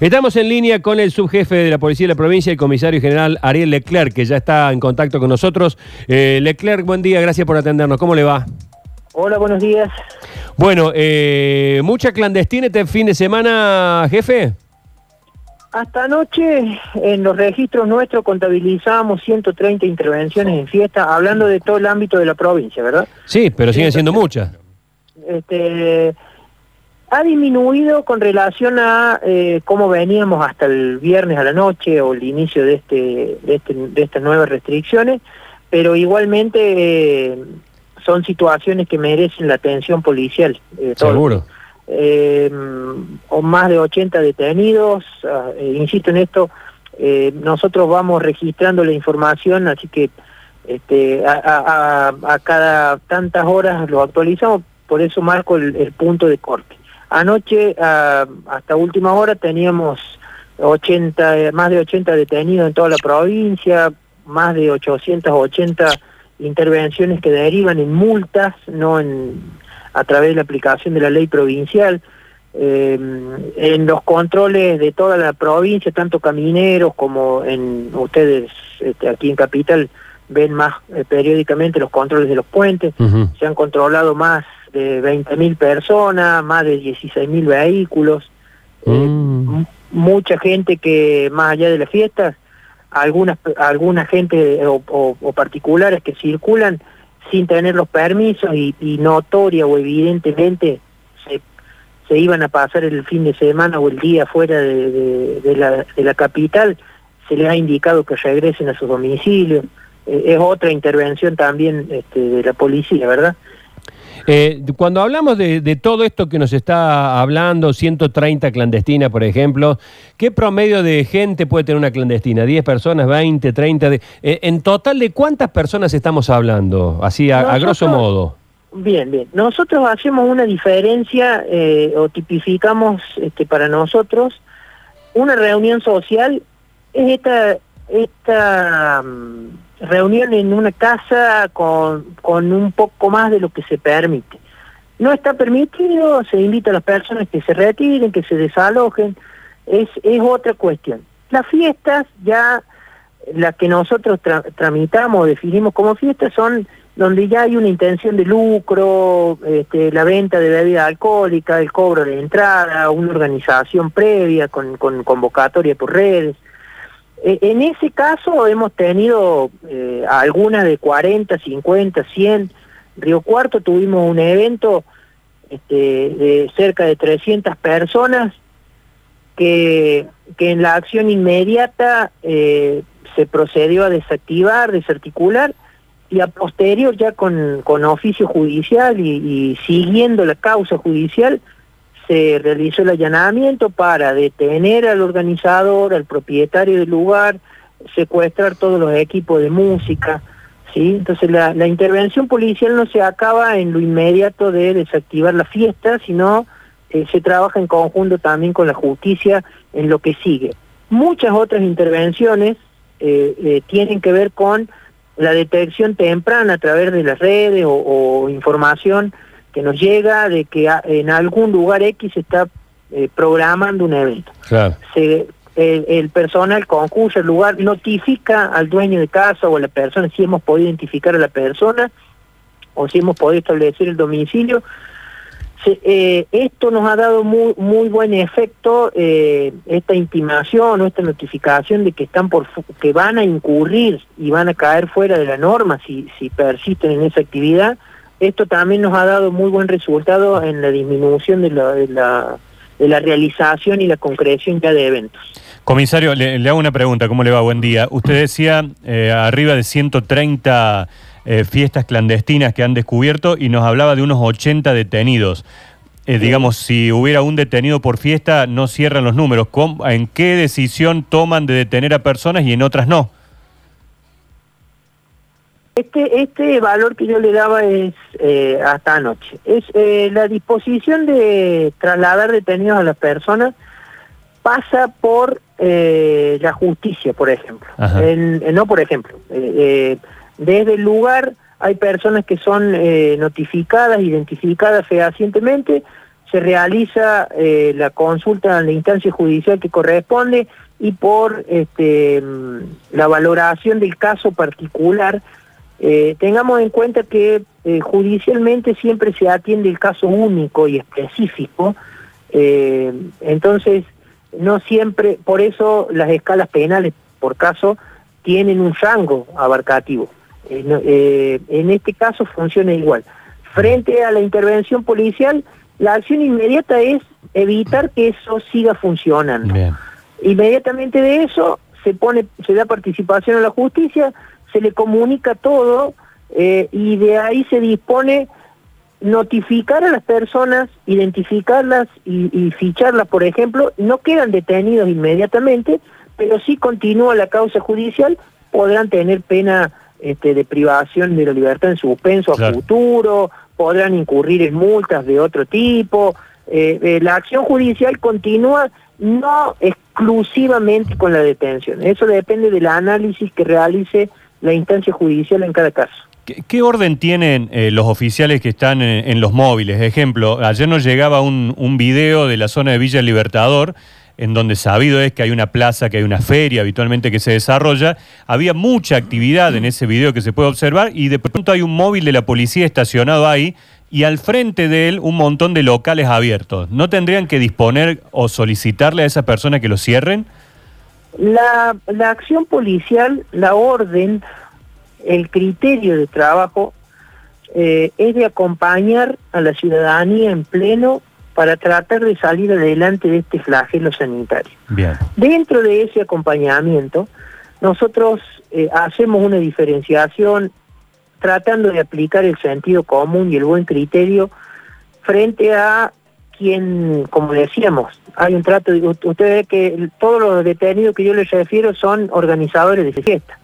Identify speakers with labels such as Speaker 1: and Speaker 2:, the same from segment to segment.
Speaker 1: Estamos en línea con el subjefe de la Policía de la Provincia, el comisario general Ariel Leclerc, que ya está en contacto con nosotros. Eh, Leclerc, buen día, gracias por atendernos. ¿Cómo le va?
Speaker 2: Hola, buenos días.
Speaker 1: Bueno, eh, ¿mucha clandestina este fin de semana, jefe?
Speaker 2: Hasta anoche en los registros nuestros contabilizamos 130 intervenciones en fiesta, hablando de todo el ámbito de la provincia, ¿verdad?
Speaker 1: Sí, pero siguen siendo muchas.
Speaker 2: Este, ha disminuido con relación a eh, cómo veníamos hasta el viernes a la noche o el inicio de, este, de, este, de estas nuevas restricciones, pero igualmente eh, son situaciones que merecen la atención policial.
Speaker 1: Eh, Seguro.
Speaker 2: o más de 80 detenidos, ah, insisto en esto, nosotros vamos registrando la información, así que este, a, a, cada tantas horas lo actualizamos, por eso marco el punto de corte. Anoche, ah, hasta última hora, teníamos 80, más de 80 detenidos en toda la provincia, más de 880 intervenciones que derivan en multas, no en, a través de la aplicación de la ley provincial. Em, en los controles de toda la provincia, tanto camineros como en ustedes este, aquí en Capital, ven más eh, periódicamente los controles de los puentes, se han controlado más de 20.000 personas, más de 16.000 vehículos, eh, mm. mucha gente que más allá de las fiestas, algunas alguna gente o, particulares que circulan sin tener los permisos y, notoria o evidentemente se, se, iban a pasar el fin de semana o el día fuera de, la, de la capital, se les ha indicado que regresen a sus domicilios. Eh, es otra intervención también este, de la policía, ¿verdad?
Speaker 1: Eh, cuando hablamos de, todo esto que nos está hablando, 130 clandestinas, por ejemplo, ¿qué promedio de gente puede tener una clandestina? ¿10 personas, 20, 30? De, eh, ¿En total de cuántas personas estamos hablando? Así, a, grosso modo.
Speaker 2: Bien, bien. Nosotros hacemos una diferencia eh, o tipificamos este, para nosotros una reunión social es esta, esta mm, reunión en una casa con, con un poco más de lo que se permite. No está permitido, se invita a las personas que se retiren, que se desalojen, es, es otra cuestión. Las fiestas ya, las que nosotros tramitamos, definimos como fiestas, son donde ya hay una intención de lucro, este, la venta de bebida alcohólica, el cobro de entrada, una organización previa con, con convocatoria por redes. Eh, en ese caso hemos tenido eh, algunas de 40, 50, 100. Río Cuarto tuvimos un evento este, de cerca de 300 personas que, que en la acción inmediata eh, se procedió a desactivar, desarticular y a posterior ya con, con oficio judicial y siguiendo la causa judicial se realizó el allanamiento para detener al organizador, al propietario del lugar, secuestrar todos los equipos de música, ¿sí? Entonces la, intervención policial no se acaba en lo inmediato de desactivar la fiesta, sino eh, se trabaja en conjunto también con la justicia en lo que sigue. Muchas otras intervenciones eh, eh, tienen que ver con la detección temprana a través de las redes o información que nos llega de que en algún lugar X se está eh, programando un evento. Se, el, personal concursa el lugar, notifica al dueño de casa o a la persona si hemos podido identificar a la persona o si hemos podido establecer el domicilio. Eh, esto nos ha dado muy muy buen efecto eh, esta intimación o esta notificación de que están por que van a incurrir y van a caer fuera de la norma si si persisten en esa actividad esto también nos ha dado muy buen resultado en la disminución de la, de la, de la realización y la concreción ya de eventos.
Speaker 1: Comisario, le, hago una pregunta, ¿cómo le va? Buen día. Usted decía eh, arriba de 130 eh, fiestas clandestinas que han descubierto y nos hablaba de unos 80 detenidos. Eh, digamos, si hubiera un detenido por fiesta, no cierran los números. ¿En qué decisión toman de detener a personas y en otras no?
Speaker 2: Este, este valor que yo le daba es eh, hasta anoche. Es eh, la disposición de trasladar detenidos a las personas pasa por eh, la justicia, por ejemplo. no, por ejemplo. desde el lugar hay personas que son notificadas, identificadas fehacientemente, se realiza la consulta en la instancia judicial que corresponde y por este, mm, la valoración del caso particular, eh, tengamos en cuenta que eh, judicialmente siempre se atiende el caso único y específico, entonces no siempre, por eso las escalas penales por caso tienen un rango abarcativo. en este caso funciona igual. Frente a la intervención policial, la acción inmediata es evitar que eso siga funcionando. Inmediatamente de eso se pone, se da participación a la justicia, se le comunica todo eh, y de ahí se dispone notificar a las personas, identificarlas y, y, ficharlas, por ejemplo, no quedan detenidos inmediatamente, pero sí continúa la causa judicial, podrán tener pena este, de privación de la libertad en suspenso a futuro, podrán incurrir en multas de otro tipo. Eh, eh, la acción judicial continúa no exclusivamente con la detención. Eso depende del análisis que realice la instancia judicial en cada caso.
Speaker 1: ¿Qué, orden tienen eh, los oficiales que están en, los móviles? Ejemplo, ayer nos llegaba un, un video de la zona de Villa Libertador en donde sabido es que hay una plaza, que hay una feria habitualmente que se desarrolla, había mucha actividad en ese video que se puede observar y de pronto hay un móvil de la policía estacionado ahí y al frente de él un montón de locales abiertos. ¿No tendrían que disponer o solicitarle a esa persona que lo cierren?
Speaker 2: La, acción policial, la orden, el criterio de trabajo eh, es de acompañar a la ciudadanía en pleno para tratar de salir adelante de este flagelo sanitario. Dentro de ese acompañamiento, nosotros eh, hacemos una diferenciación tratando de aplicar el sentido común y el buen criterio frente a quien, como decíamos, hay un trato, usted ve que todos los detenidos que yo les refiero son organizadores de fiesta,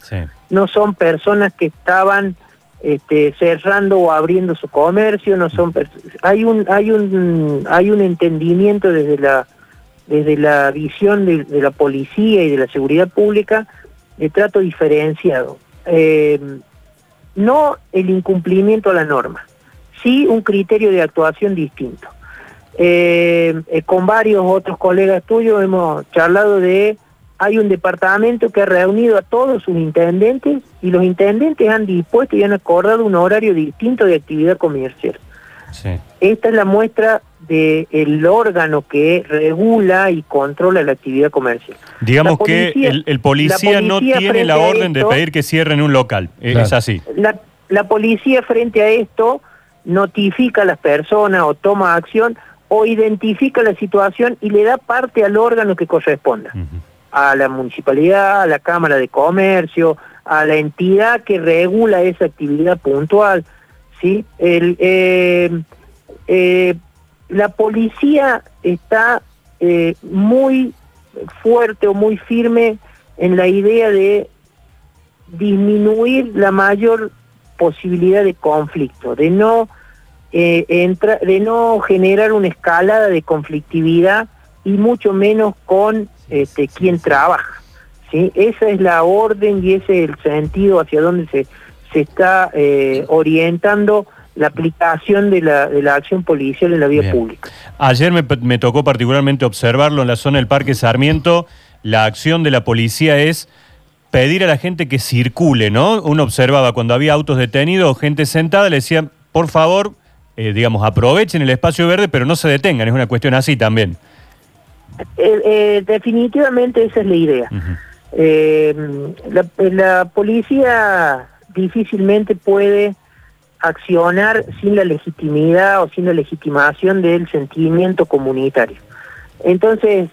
Speaker 2: no son personas que estaban este, cerrando o abriendo su comercio, no son hay un hay un hay un entendimiento desde la desde la visión de, la policía y de la seguridad pública de trato diferenciado. Eh, no el incumplimiento a la norma, sí un criterio de actuación distinto. Eh, eh, con varios otros colegas tuyos hemos charlado de hay un departamento que ha reunido a todos sus intendentes y los intendentes han dispuesto y han acordado un horario distinto de actividad comercial. Esta es la muestra del órgano que regula y controla la actividad comercial.
Speaker 1: Digamos que el, policía, no tiene la orden de pedir que cierren un local, es así.
Speaker 2: La, la, policía frente a esto notifica a las personas o toma acción o identifica la situación y le da parte al órgano que corresponda a la municipalidad, a la Cámara de Comercio, a la entidad que regula esa actividad puntual. ¿sí? El, eh, eh, la policía está eh, muy fuerte o muy firme en la idea de disminuir la mayor posibilidad de conflicto, de no, de no generar una escalada de conflictividad y mucho menos con este, quien trabaja. ¿sí? Esa es la orden y ese es el sentido hacia donde se, se está eh, orientando la aplicación de la, de la acción policial en la vía pública.
Speaker 1: Ayer me, me tocó particularmente observarlo en la zona del Parque Sarmiento. La acción de la policía es pedir a la gente que circule, ¿no? Uno observaba cuando había autos detenidos, gente sentada, le decían, por favor, eh, digamos, aprovechen el espacio verde, pero no se detengan, es una cuestión así también.
Speaker 2: Eh, eh, definitivamente esa es la idea. La, policía difícilmente puede accionar sin la legitimidad o sin la legitimación del sentimiento comunitario. Entonces,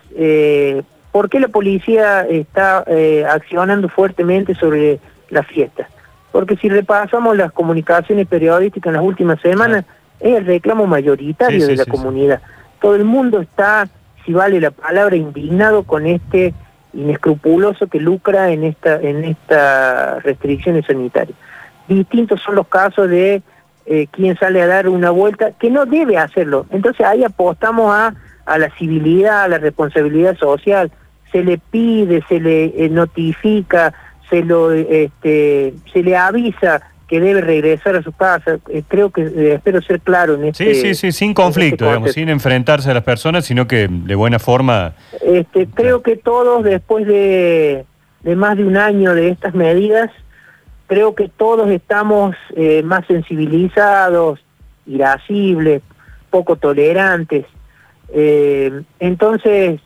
Speaker 2: ¿por qué la policía está accionando fuertemente sobre la fiesta? Porque si repasamos las comunicaciones periodísticas en las últimas semanas, es el reclamo mayoritario de la comunidad. Todo el mundo está si vale la palabra, indignado con este inescrupuloso que lucra en esta en estas restricciones sanitarias. Distintos son los casos de eh, quien sale a dar una vuelta, que no debe hacerlo. Entonces ahí apostamos a, a la civilidad, a la responsabilidad social. Se le pide, se le eh, notifica, se, lo, este, se le avisa que debe regresar a su casa. Eh, creo que eh, espero ser claro en este
Speaker 1: Sí, sí, sí, sin
Speaker 2: en
Speaker 1: conflicto,
Speaker 2: este
Speaker 1: digamos, sin enfrentarse a las personas, sino que de buena forma.
Speaker 2: Este, creo que todos, después de, de más de un año de estas medidas, creo que todos estamos eh, más sensibilizados, irascibles, poco tolerantes. Entonces,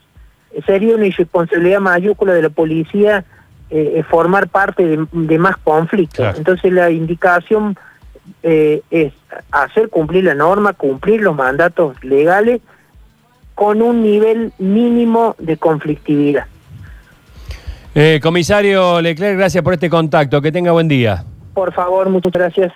Speaker 2: sería una irresponsabilidad mayúscula de la policía eh, formar parte de, de más conflictos.
Speaker 1: Claro.
Speaker 2: Entonces, la indicación eh, es hacer cumplir la norma, cumplir los mandatos legales con un nivel mínimo de conflictividad.
Speaker 3: Eh, comisario Leclerc, gracias por este contacto. Que tenga buen día.
Speaker 2: Por favor, muchas gracias.